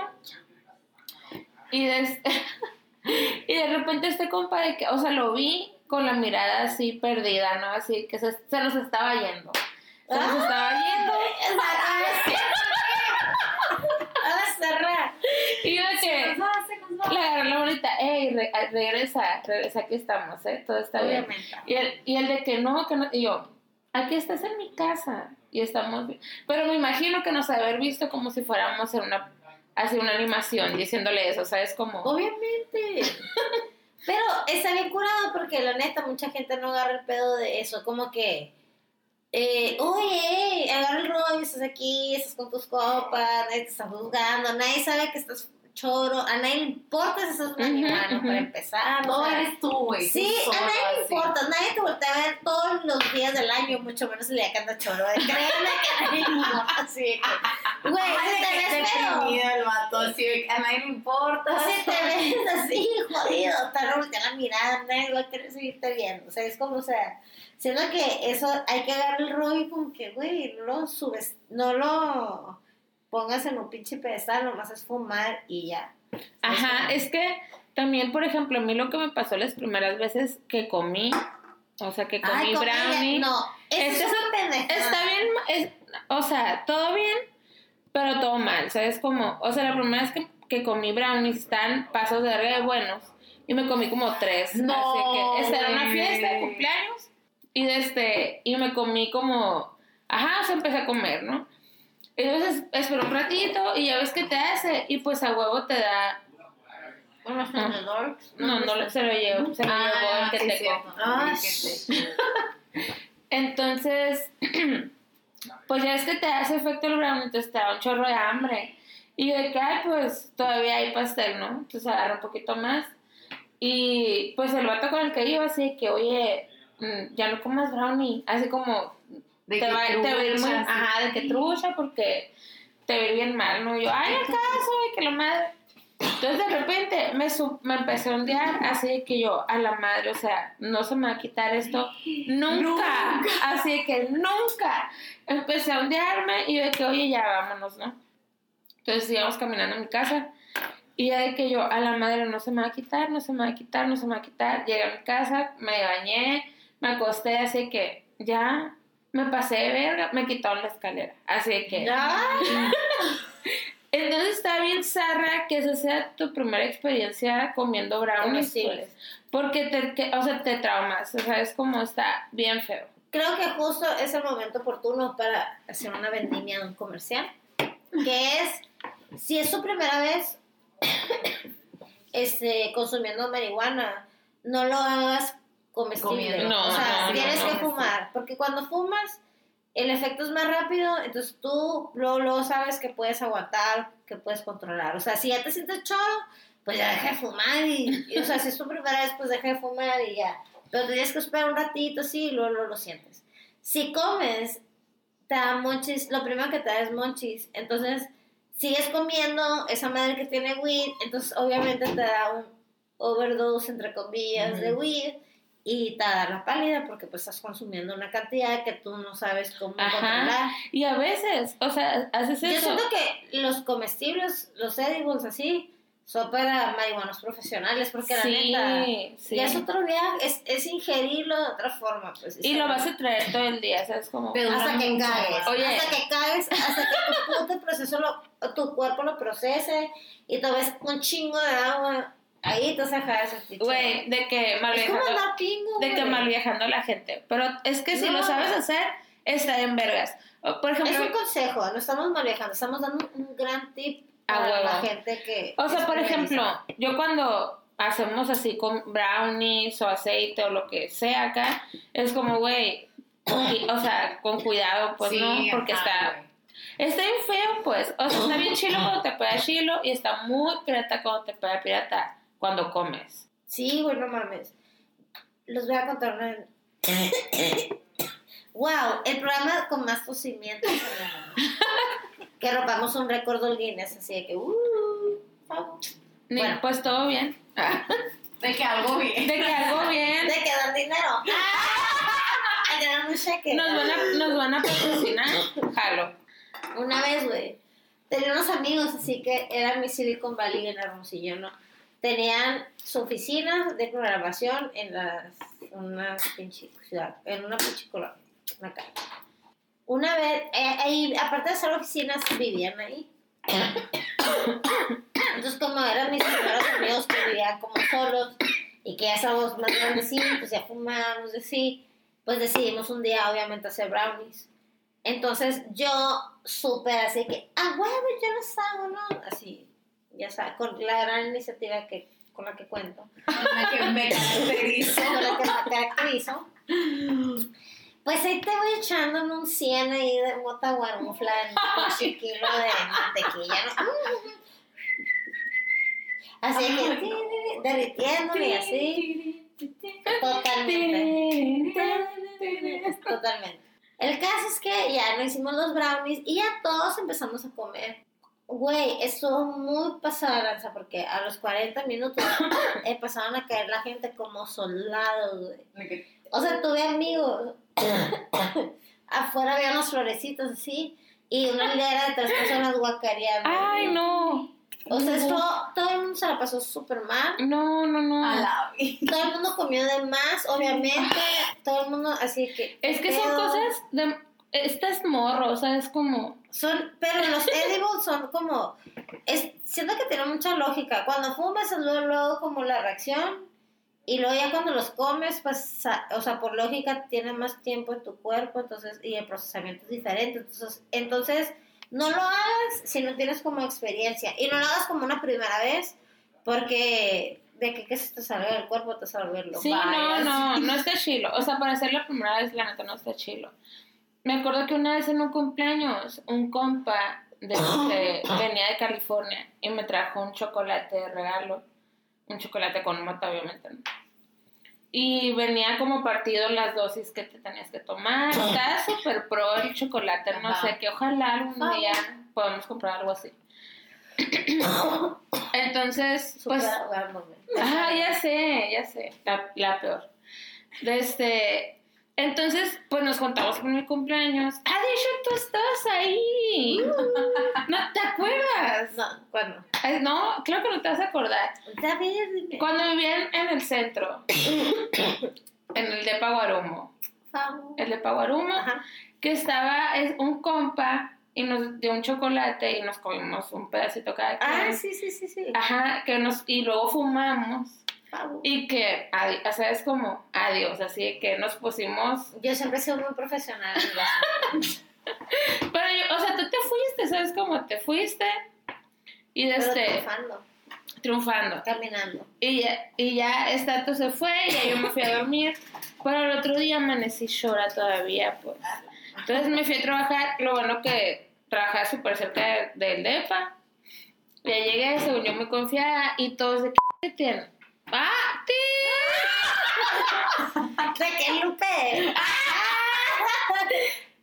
Y de, y de repente este compa de que, o sea, lo vi con la mirada así perdida, ¿no? Así que se, se nos estaba yendo. Se nos estaba yendo. Y yo que... Le agarré la bonita, ey, re- regresa, regresa, aquí estamos, ¿eh? Todo está bien. Y el, y el de que no, que no, y yo, aquí estás en mi casa, y estamos bien. Pero me imagino que nos haber visto como si fuéramos en una, así una animación, diciéndole eso, ¿sabes? Como, Obviamente. Pero está bien curado porque la neta mucha gente no agarra el pedo de eso, como que eh, oye, agarra el rollo, estás aquí, estás con tus copas, nadie te está juzgando, nadie sabe que estás choro, a nadie le importa si estás marihuana ujú. para empezar. No o sea, eres tú, güey. Sí, a nadie le sí. importa, nadie te voltea a ver todos los días del año, mucho menos el día que anda choro. eh, Créeme que a nadie le importa, así que, güey, si te ves feo, el vato, así a nadie le importa. si te ves así, jodido, te voltea la mirada, nadie va a querer seguirte viendo, o sea, es como, o sea, siento que eso hay que agarrar el rollo como que, güey, no lo subes, no lo pongas en un pinche pedestal, nomás es fumar y ya. ajá, es que también, por ejemplo, a mí lo que me pasó las primeras veces que comí, o sea, que comí Ay, brownie. No, eso es es-. Está bien, es- o sea, todo bien, pero todo mal, ¿sabes? Como, o sea, la primera vez que, que comí brownies están pasos de verga de buenos y me comí como tres. No, así que esta era una fiesta de cumpleaños y este, y me comí como, ajá, o sea, empecé a comer, ¿no? Entonces esperé un ratito y ya ves que te hace y pues a huevo te da, Unos vendedores. no, no, lo- se lo llevo, se lo llevó el que sí. Ah, Entonces, pues ya es que te hace efecto el brownie, entonces te da un chorro de hambre. Y de que, ay, pues todavía hay pastel, ¿no? Entonces agarra un poquito más. Y pues el vato con el que iba, así que, oye, mm, ya no comas brownie. Así como, De te, que va, te va a ir muy, trucha, ajá, de que trucha, porque te va a ir bien mal, ¿no? Y yo, ay, acaso, de que la madre. Entonces de repente me, su- me empecé a ondear, así que yo, a la madre, o sea, no se me va a quitar esto nunca. Así de que nunca. Empecé a ondearme y de que, oye, ya vámonos, ¿no? Entonces íbamos caminando a mi casa y ya de que yo, a la madre, no se me va a quitar, no se me va a quitar, no se me va a quitar. Llegué a mi casa, me bañé, me acosté, así que ya me pasé de verga, me quitaron la escalera. Así que... Entonces está bien zarra que esa sea tu primera experiencia comiendo brownies, pues, porque te, que- o sea, te traumas, o sea, es como está bien feo. Creo que justo es el momento oportuno para hacer una vendimia de un comercial. Que es, si es su primera vez este, consumiendo marihuana, no lo hagas comestible. No, o sea, no, tienes no, que fumar. Porque cuando fumas, el efecto es más rápido, entonces tú luego, luego sabes que puedes aguantar, que puedes controlar. O sea, si ya te sientes choro, pues ya deja de fumar. Y, y, o sea, si es tu primera vez, pues deja de fumar y ya. Pero tienes que esperar un ratito, sí, y luego, luego lo sientes. Si comes, te da monchis, lo primero que te da es monchis. Entonces, sigues comiendo esa madre que tiene weed, entonces obviamente te da un overdose, entre comillas, de Ujú. weed y te da la pálida porque pues estás consumiendo una cantidad que tú no sabes cómo Ajá. controlar. Y a veces, o sea, haces Yo eso. siento que los comestibles, los edibles así, son para marihuanos profesionales porque la sí, neta sí. ya es otro viaje, es, es ingerirlo de otra forma. Pues, Y lo vas a traer todo el día, ¿sabes? Como... Pero- hasta que cagues, Oye. hasta que cagues, hasta que tu puto proceso lo, tu cuerpo lo procese y te ves un chingo de agua, ahí te sacas ese picho. Güey, de que mal es como viajando, andar pingo, de que mal viajando a la gente. Pero es que si No. lo sabes hacer, está en vergas. Por Es ejemplo, un consejo, no estamos manejando, estamos dando un gran tip A para la gente que... O sea, es por ejemplo, yo cuando hacemos así con brownies o aceite o lo que sea acá, es como, güey, o sea, con cuidado, pues Sí, no, porque ajá, está, está bien feo, pues, o sea, está bien chilo cuando te pega chilo y está muy pirata cuando te pega pirata cuando comes. Sí, güey, no mames. Les voy a contar una... wow, el programa con más mundo. que rompamos un récord del Guinness, así de que, uh, Ni- Bueno. Pues todo bien. De que algo bien. De que algo bien. de que dan dinero. Dan un cheque. Nos van a, nos van a patrocinar. Jalo. Una vez, güey, tenía unos amigos, así que era mi Silicon Valley en Hermosillo, ¿no? Tenían su oficina de programación en una pinche ciudad, en una pinche colonia, una calle. Una vez, eh, ahí, aparte de ser oficinas, vivían ahí. Entonces, como eran mis primeros amigos que vivían como solos y que ya somos más grandecitos, pues ya fumábamos, así, pues decidimos un día, obviamente, hacer brownies. Entonces yo súper así que, ah, huevo, yo los hago, ¿no? Así, ya sabes, con la gran iniciativa que, con la que cuento, La que me caracterizo. con la que me caracterizo. Pues ahí te voy echando en un 100 ahí de mota guarmufla en un kilo de mantequilla, ¿no? Así que, ti, ti, ti, derritiéndome y así. Totalmente. Totalmente. El caso es que ya no hicimos los brownies y ya todos empezamos a comer. Güey, estuvo muy pasada de lanza porque a los 40 minutos empezaron a caer la gente como soldados, güey. O sea, tuve amigos. Afuera había unos florecitos así y una hilera de tres personas guacareando. Ay, no. O sea, esto, todo el mundo se la pasó súper mal. No, no, no. A la. Todo el mundo comió de más, obviamente. Todo el mundo, así que. Es que son cosas de... Estas morros, o sea, es como... Son, pero los edibles son como. Es, siento que tienen mucha lógica. Cuando fumas es luego, luego como la reacción. Y luego ya cuando los comes, pues, o sea, por lógica tiene más tiempo en tu cuerpo, entonces, y el procesamiento es diferente. Entonces, entonces, no lo hagas si no tienes como experiencia. Y no lo hagas como una primera vez, porque de que, que se te salga del cuerpo te salga lo Sí, no, no, no está chilo. O sea, para hacer la primera vez, la neta, no está chilo. Me acuerdo que una vez en un cumpleaños, un compa de, de- venía de California y me trajo un chocolate de regalo. Un chocolate con mota, obviamente, ¿no? Y venía como partido las dosis que te tenías que tomar. Estaba súper pro el chocolate, no Ajá. sé, que ojalá algún Ajá. día podamos comprar algo así. Entonces, pues... Ahogarnos, güey. Ajá, ya sé, ya sé, la, la peor. Este, entonces, pues nos juntamos con mi cumpleaños. Ah, de hecho, tú estabas ahí. ¿No te acuerdas? No, ¿cuándo? Ay, no, claro que no te vas a acordar. David, dime. Cuando vivían en el centro, en el de Paguarumo, el de Paguarumo, Ajá. que estaba es un compa y nos dio un chocolate y nos comimos un pedacito cada quien. Ah, sí, sí, sí, sí. Ajá, que nos, y luego fumamos. Y que, o sea, es como adiós, así que nos pusimos. Yo siempre he sido muy profesional en las Pero yo, o sea, tú te fuiste, ¿sabes cómo te fuiste? Y este, triunfando, triunfando. caminando. Y ya, y ya Estato se fue, y ya yo me fui a dormir. Pero el otro día amanecí llora todavía, pues. Entonces me fui a trabajar, lo bueno que trabajaba súper cerca de- del DEPA. Ya llegué, según yo muy confiada, y todos de ¿qué tienen? ¡Ah! ¿De qué Lupe?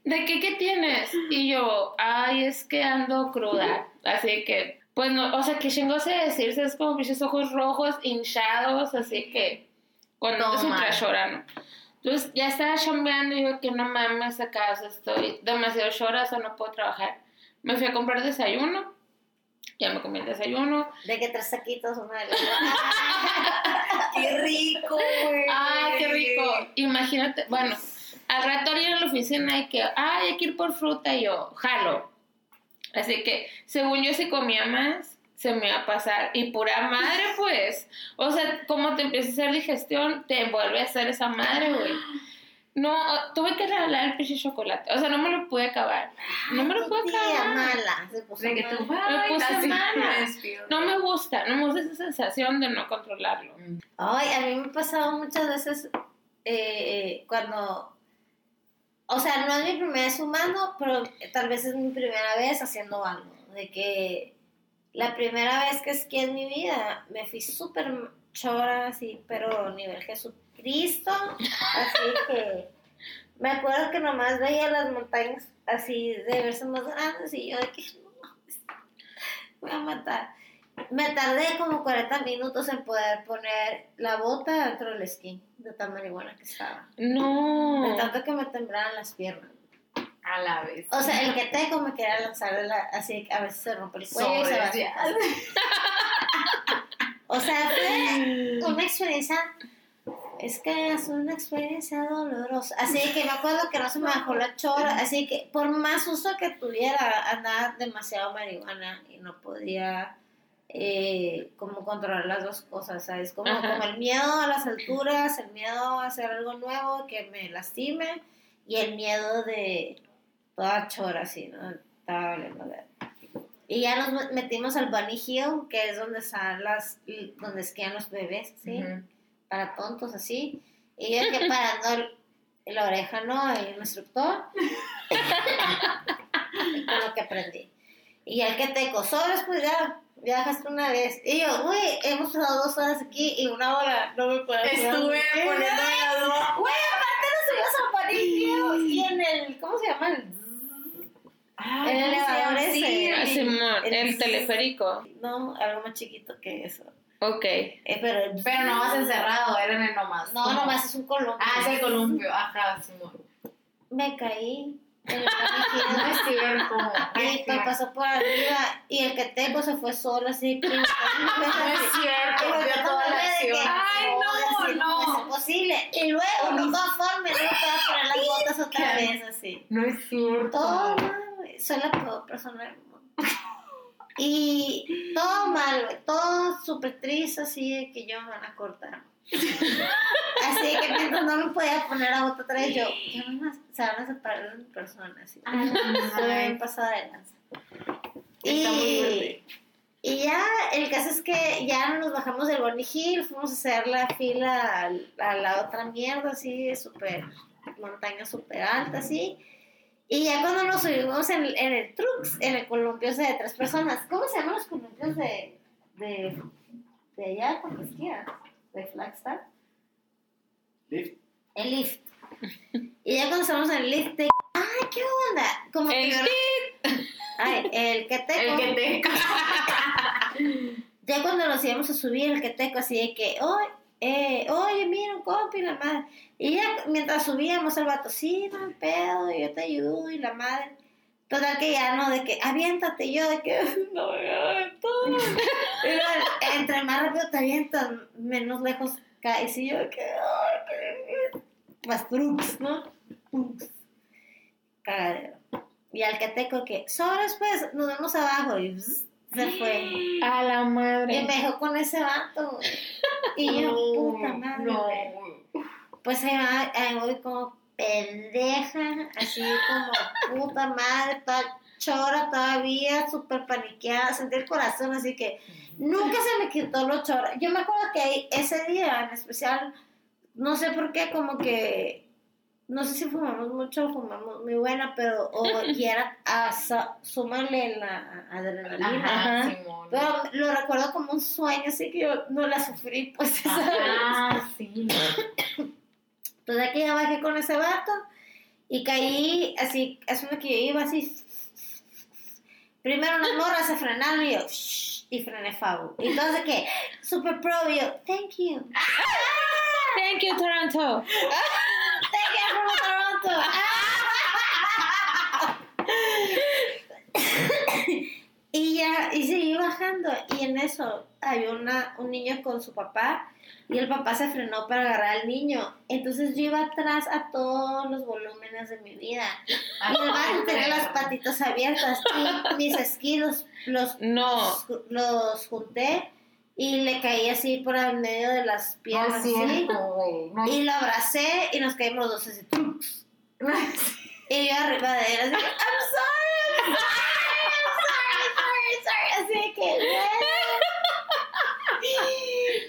¿De qué qué tienes? Y yo, ay, es que ando cruda. Así que, pues no, o sea, que chingo sé decirse, es como pinches ojos rojos, hinchados, así que cuando No, man. ultra llorando. Entonces ya estaba chambeando y yo que no mames, acaso estoy demasiado llorosa, no puedo trabajar. Me fui a comprar desayuno, ya me comí el desayuno. De que tres saquitos, una de las ¡Qué rico, güey! ¡Ay, qué rico! Imagínate, bueno, al rato ir a la oficina y que, ay, hay que ir por fruta y yo, jalo. Así que, según yo, si comía más, se me iba a pasar. Y pura madre, pues. O sea, como te empieza a hacer digestión, te vuelve a hacer esa madre, güey. No, tuve que regalar el pinche chocolate. O sea, no me lo pude acabar. No me lo pude acabar. mala. Se puso De que tú mala. Me puse mala. No me gusta, no me gusta esa sensación de no controlarlo. Ay, a mí me ha pasado muchas veces eh, cuando. O sea, no es mi primera vez fumando, pero tal vez es mi primera vez haciendo algo. De que la primera vez que esquié en mi vida me fui súper chora, así, pero nivel Jesucristo. Así que me acuerdo que nomás veía las montañas así de verse más grandes y yo de que no voy a matar. Me tardé como 40 minutos en poder poner la bota dentro del skin de tan marihuana que estaba. De No. tanto que me temblaban las piernas. A la vez. O sea, el que tengo me quería lanzar de la, así que a veces se rompe el cuello y se va Sobres, ya. así. O sea, fue una experiencia. Es que es una experiencia dolorosa. Así que me acuerdo que no se me bajó la chora. Así que por más uso que tuviera, andaba demasiado marihuana y no podía eh, como controlar las dos cosas, ¿sabes? Como, como el miedo a las alturas, el miedo a hacer algo nuevo que me lastime y el miedo de toda chora, así, ¿no? Estaba valiendo ver. Y ya nos metimos al Bunny Hill, que es donde están las, donde esquían los bebés, ¿sí? Ujú. Para tontos, así. Y yo que parando el- la oreja, ¿no? El instructor. Con lo que aprendí. Y el que te sobres, pues ya, dejaste una vez. Y yo, güey, hemos pasado dos horas aquí y una hora no me puedo Estuve poniéndome la duda. Güey, aparte nos subimos Bunny Hill y en el, ¿cómo se llama? El- Ay, El ¿cómo se elevador ese. Sí, Ah, el- el- el teleférico. No, algo más chiquito que eso. Ok. Eh, pero, Pero no vas encerrado, era en el nomás. No, ¿Cómo? nomás es un columpio. Ah, es el columpio. Ajá, Simón. Me caí. No es cierto. Y me pasó por arriba y el que tengo se fue solo así que No es cierto, vio toda la acción. Ay, no, no. es imposible. Y luego, no conforme, no te vas a poner las botas otra vez así. No es cierto. Todo mal, güey. Soy la peor persona del mundo. Y todo mal, güey. Todo súper triste, así de que yo me van a cortar. Así que mientras no me podía poner a otra vez, yo, ya a, se van a separar las personas. Así. Estoy bien pasada de lanza. Muy Y, y ya, el caso es que ya nos bajamos del Bonnie Hill, fuimos a hacer la fila al- a, la otra mierda, así, súper, montaña súper alta, así. Y ya cuando nos subimos en, en el Trux, en el columpio de tres personas, ¿cómo se llaman los columpios de, de, de allá cuando esquías? ¿De Flagstaff? Lift. El lift. Y ya cuando estamos en el lift. ¡ay, qué onda! Como que El yo- Ay, el que te... El que te. Ya cuando nos íbamos a subir, el que teco así de que, oye, eh, oye, mira un compi, la madre. Y ya mientras subíamos el vato, sí, no hay pedo, yo te ayudo y la madre. Total que ya no, de que aviéntate, yo de que no me luego, entre más rápido te avientas, menos lejos caes. Y yo de que, ay, qué Más trucs, ¿no? Cagadero. Y al que teco que, sobres pues, nos vemos abajo. Y se fue. A la Y madre. me dejó con ese vato. Y yo, puta madre, No. Pues ahí, va, ahí voy como pendeja, así como puta madre, toda chora todavía, súper paniqueada, sentí el corazón, así que nunca se me quitó lo chora. Yo me acuerdo que ahí, ese día en especial, no sé por qué, como que, no sé si fumamos mucho o fumamos muy buena, pero, o y era a sa- súmale la adrenalina. Ajá. Pero lo recuerdo como un sueño, así que yo no la sufrí, pues esa vez. Ah, sí. Entonces aquí ya bajé con ese vato y caí así, es una que yo iba así. Primero una morra se frenaron y yo, "Shh", y frené Fabu. Y entonces que, super pro, y yo, thank you. Thank you, Toronto. Y ya, y seguí bajando. Y en eso había una, un niño con su papá. Y el papá se frenó para agarrar al niño. Entonces yo iba atrás a todos los volúmenes de mi vida. Y vato tenía las patitas abiertas. Y mis esquís los, los, No. los junté. Y le caí así por el medio de las piernas. así. cierto. No Y lo abracé y nos caímos dos así. Y yo arriba de él, así, I'm sorry, I'm sorry, I'm sorry, sorry, sorry. Así de que,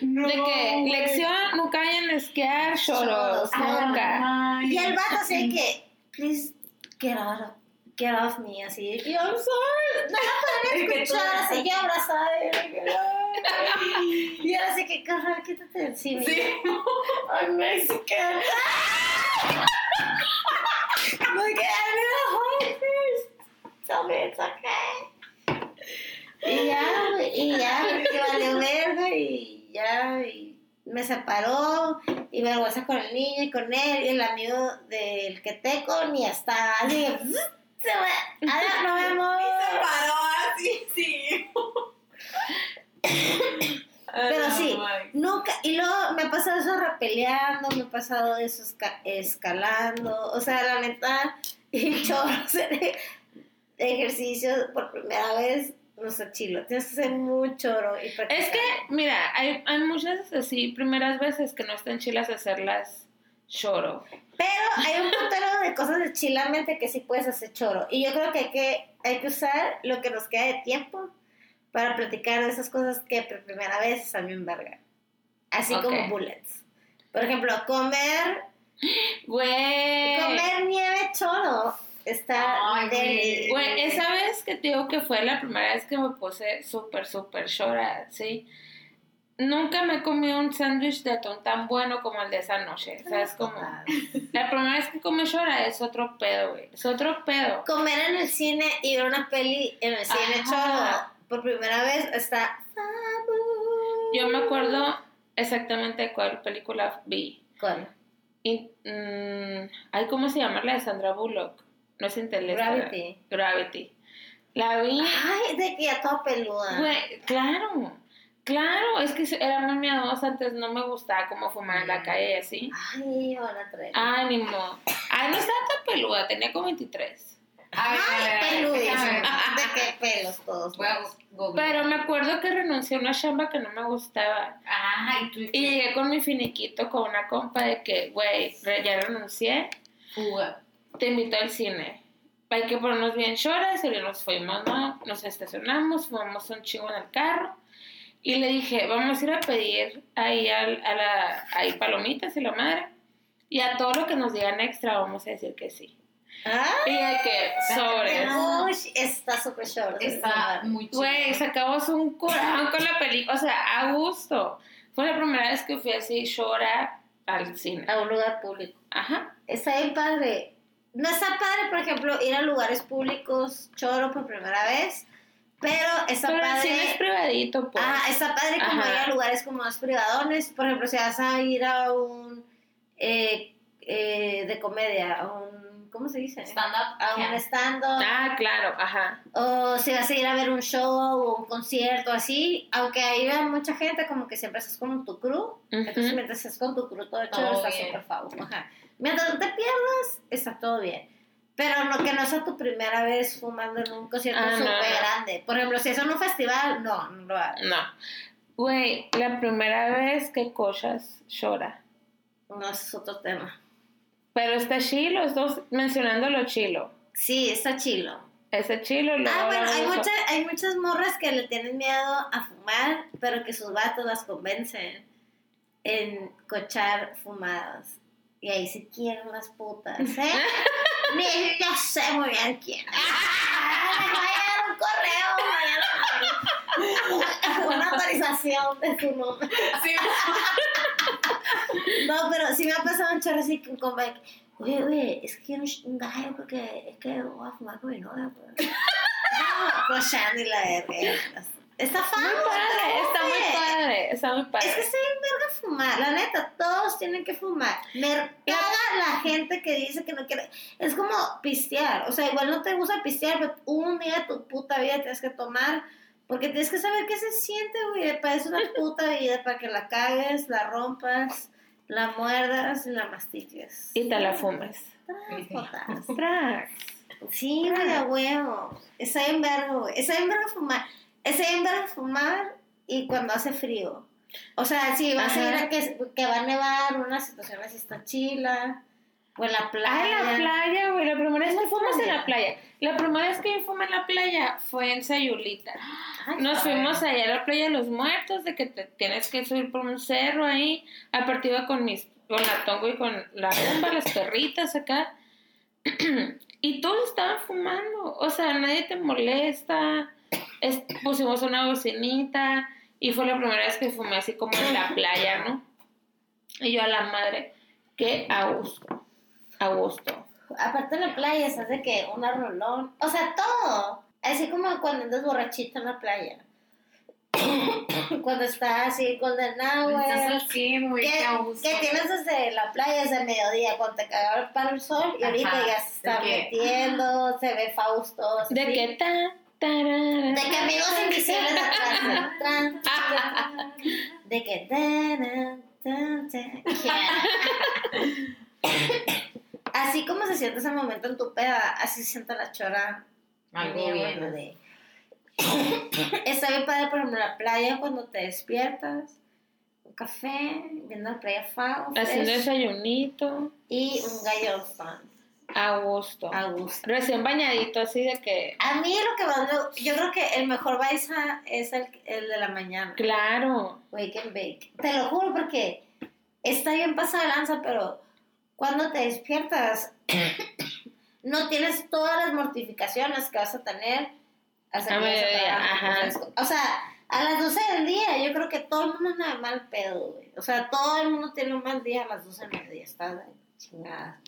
De que lección, nunca vayan a esquiar choros. Nunca. Y el vato así que, please, get out of, get off me, así. Y yo, I'm sorry. No me que pueden escuchar, así yo abrazada. Y, que, ahora así que, carnal, quítate encima. Sí. I'm Mexican. Like, I need a hug first. Tell me it's okay. Y ya, y ya, que valió verga y ya, y me separó y me vergüenza con el niño y con él y el amigo del que teco ni hasta así, se va, adiós, nos vemos. paró así, sí. Pero sí, Ay, nunca, y luego me ha pasado eso repeleando, me ha pasado eso esca- escalando, o sea, la neta, y chorro hacer ejercicio por primera vez, no sé, chilo, tienes que ser muy choro y Es que, mira, hay, hay muchas así primeras veces que no están chilas hacerlas choro. Pero hay un montón de cosas de chilamente que sí puedes hacer choro, y yo creo que hay que, hay que usar lo que nos queda de tiempo para platicar de esas cosas que por primera vez están bien verga, así Ok. como bullets. Por ejemplo, comer Güey. Comer nieve choro está Ay. Güey, esa vez que te digo que fue la primera vez que me puse súper, súper chora, ¿sí? Nunca me he comido un sándwich de atún tan bueno como el de esa noche. O sea, es como... La primera vez que comí chora es otro pedo, güey. Es otro pedo. Comer en el cine y ver una peli en el cine Ajá. choro por primera vez está. Yo me acuerdo exactamente cuál película vi. ¿Cuál? Y, mm, ay, ¿cómo se llama la de Sandra Bullock? No es Interstellar. Gravity. Gravity. La vi. Ay, de que ya toda peluda. Güey, claro. Claro, es que era muy miedosa, antes no me gustaba como fumar en la calle y así. Ay, van a traer. Ánimo. Ay, no estaba tan peluda, tenía como 23. Ay, ver. De qué pelos todos. Pero me acuerdo que renuncié a una chamba que no me gustaba. Ay, tú Y llegué con mi finiquito con una compa de que, güey, ya renuncié, fuga. te invito al cine. Hay que ponernos bien choras y nos fuimos, ¿no? Nos estacionamos, fumamos un chingo en el carro. Y le dije, vamos a ir a pedir ahí al- a, la, ahí palomitas y la madre. Y a todo lo que nos digan extra vamos a decir que sí. Ay, Y de que, sobres. uy, está súper short. Está muy chido. Güey, sacamos un corazón con la película, o sea, a gusto. Fue la primera vez que fui así, llora al cine. A un lugar público. Ajá. Está bien padre. No está padre, por ejemplo, ir a lugares públicos choro por primera vez, pero está Pero el padre. cine es privadito, pues. Ah, está padre como Ajá. ir a lugares como más privadones. Por ejemplo, si vas a ir a un eh, eh, de comedia, a un ¿cómo se dice? Stand up. A un yeah. stand-up. Ah, claro, ajá. O si vas a ir a ver un show o un concierto así, aunque ahí va mucha gente, como que siempre estás con tu crew. Entonces, mientras estás con tu crew todo hecho, está súper favor. Ajá. Mientras no te pierdas, está todo bien. Pero no que no sea tu primera vez fumando en un concierto Ah, no, súper no. grande. Por ejemplo, si es en un festival, no, no lo hagas. No. Güey, la primera vez que cochas llora. No, ese es otro tema. Pero está chilo, estamos mencionando lo chilo. Sí, está chilo. Ese chilo lo Ah, bueno, hay, mucha, hay muchas morras que le tienen miedo a fumar, pero que sus vatos las convencen en cochar fumadas. Y ahí se quieren las putas, ¿eh? Ni yo sé muy bien quién. Ah, les voy a dar un correo mañana. Una autorización de su nombre. Sí. No, pero sí me ha pasado un chorro así de que, oye, oye, es que quiero un, gallo porque es que voy a fumar con mi novia, pues. No, cochando y la verga. Está padre, está muy padre, está muy padre. Es que bien verga fumar, la neta, todos tienen que fumar. Me caga la gente que dice que no quiere. Es como pistear, o sea, igual no te gusta pistear, pero un día de tu puta vida tienes que tomar, porque tienes que saber qué se siente, güey. Para eso una puta vida, para que la cagues, la rompas, la muerdas y la mastiques. Y te la fumes. Tras. Tracks. Sí, güey, a huevo. Está verga, güey. Está verga fumar. Está verga fumar y cuando hace frío. O sea, si vas a ir a que, que va a nevar, una situación así está chila. O en la playa. Ay, la playa, güey. La primera vez En que fuimos en la playa. La primera vez que yo fumé en la playa fue en Sayulita. Ay, Nos a fuimos allá a la playa de los muertos, de que te tienes que subir por un cerro ahí. Aparte iba con mis, con la tongo y con la rumba, las perritas acá. y todos estaban fumando. O sea, nadie te molesta. Es- pusimos una bocinita. Y fue la primera vez que fumé así como en la playa, ¿no? Y yo a la madre, que a gusto. A gusto. Aparte en la playa, se hace que una rolón. O sea, todo. Así como cuando andas borrachito en la playa. cuando estás así golden hour. Estás así, muy que, a gusto. que tienes desde la playa desde el mediodía cuando te cagaba para el sol y ahorita Ajá, ya se está de metiendo, se ve Fausto. De así. que ta, tarara. De que amigos invisibles. De que. tan. Así como se siente ese momento en tu peda, así se siente la chora. Algo Bien, de- Está bien padre, por ejemplo, la playa cuando te despiertas, un café, viendo la playa Fao, Haciendo desayunito. y un gallo fan, A gusto. a gusto. Recién bañadito, así de que. A mí lo que más me... Yo creo que el mejor baisa es el, el de la mañana. Claro. Wake and bake. Te lo juro porque está bien pasada lanza, pero cuando te despiertas no tienes todas las mortificaciones que vas a tener hasta que a. O sea, a las 12 del día yo creo que todo el mundo anda de mal pedo, güey. O sea, todo el mundo tiene un mal día a las 12 del mediodía. Está chingada.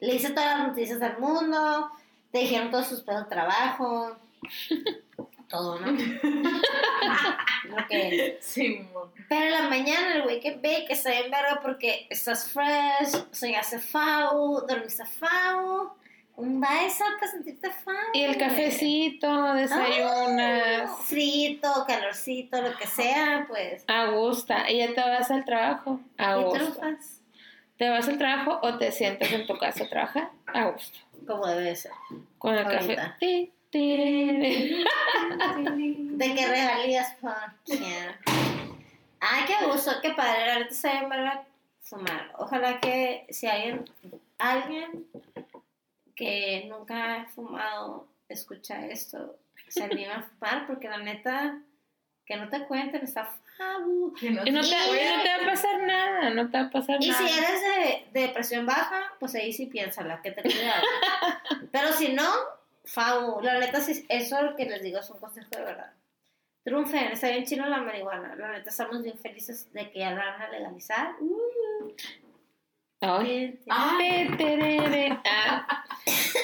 Le hice todas las noticias al mundo, te dijeron todos sus pedos de trabajo, todo, ¿no? Que Sí, pero en la mañana el wake and bake está bien verga porque estás fresh, soñaste fau, dormiste fau, un baisa para sentirte fau. Y el cafecito, desayunas. Ah, frito, calorcito, lo que sea, pues. A gusto. Y ya te vas al trabajo. A Y gusto. trufas, ¿Te vas al trabajo o te sientas en tu casa a trabajar? A gusto. como debe ser. Con el Ahorita. café. Tiriri. De que regalías, fuck yeah. Ay, qué gusto, qué padre. Ahorita bien verga fumar. Ojalá que si alguien, alguien que nunca ha fumado escucha esto, se anime a fumar, porque la neta, que no te cuenten, está fabu. Que no Y no te, Y- y no te va a pasar nada. No te va a pasar Y nada. si eres de, de presión baja, pues ahí sí piénsala, que te cuidado. Pero si no, fabu. La neta, sí, eso lo que les digo es un consejo de verdad. Triunfen, está bien chino la marihuana. La neta, estamos bien felices de que ya la van a legalizar. Uh, Ay. Ah. Ah.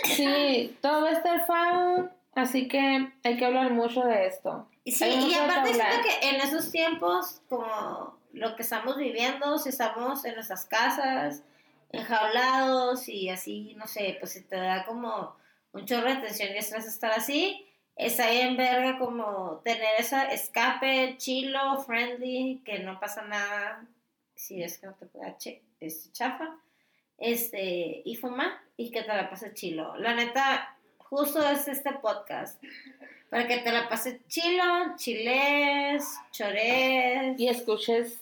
Sí, todo va a estar fao. Así que hay que hablar mucho de esto. Sí, y aparte siento que en esos tiempos, como lo que estamos viviendo, si estamos en nuestras casas, enjaulados y así, no sé, pues si te da como un chorro de tensión y estrés estar así, está bien verga como tener esa escape chilo, friendly, que no pasa nada si es que no te pueda este, chafa, este, y fumar y que te la pases chilo. La neta, justo es este podcast. Para que te la pases chilo, chiles, chores. Y escuches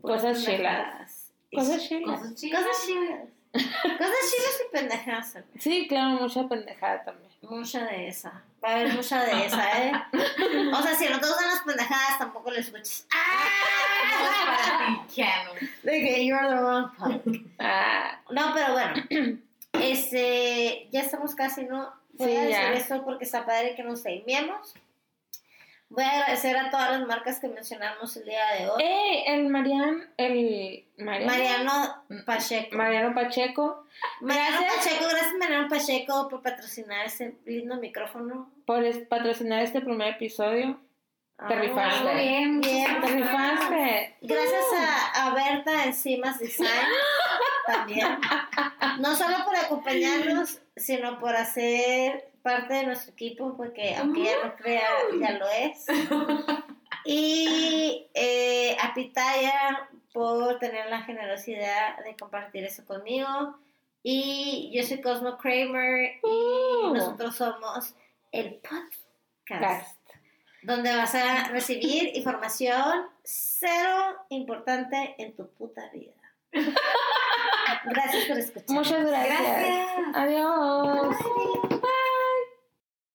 cosas chilas. Cosas chilas. Cosas chilas. Cosas chilas y pendejadas. Sí, claro, mucha pendejada también. Mucha de esa. Va a haber mucha de esa, ¿eh? O sea, si no te gustan las pendejadas, tampoco le escuches. ¡Ah! para ti, Keanu. De que you're the wrong punk. Ah, No, pero bueno. Este, ya estamos casi, ¿no? Voy Sí, a decir ya. esto porque está padre que nos seguimos. Voy a agradecer a todas las marcas que mencionamos el día de hoy. ¡Eh! El Marian, el Mariano, Mariano Pacheco. Mariano Pacheco, Mariano Gracias. Pacheco, gracias Mariano Pacheco por patrocinar este lindo micrófono. por es- patrocinar este primer episodio. Te rifaste. Muy bien, Bien, Te rifaste. Gracias a, a Berta Encimas Design también. No solo por acompañarnos, sino por hacer parte de nuestro equipo, porque aunque ella no crea, ya lo es. Y eh, a Pitaya por tener la generosidad de compartir eso conmigo. Y yo soy Cosmo Kramer y Uh. nosotros somos el podcast Cast. donde vas a recibir información cero importante en tu puta vida. Gracias por escuchar. Muchas gracias. Gracias. Adiós. Bye.